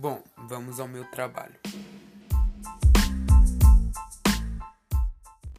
Bom, vamos ao meu trabalho.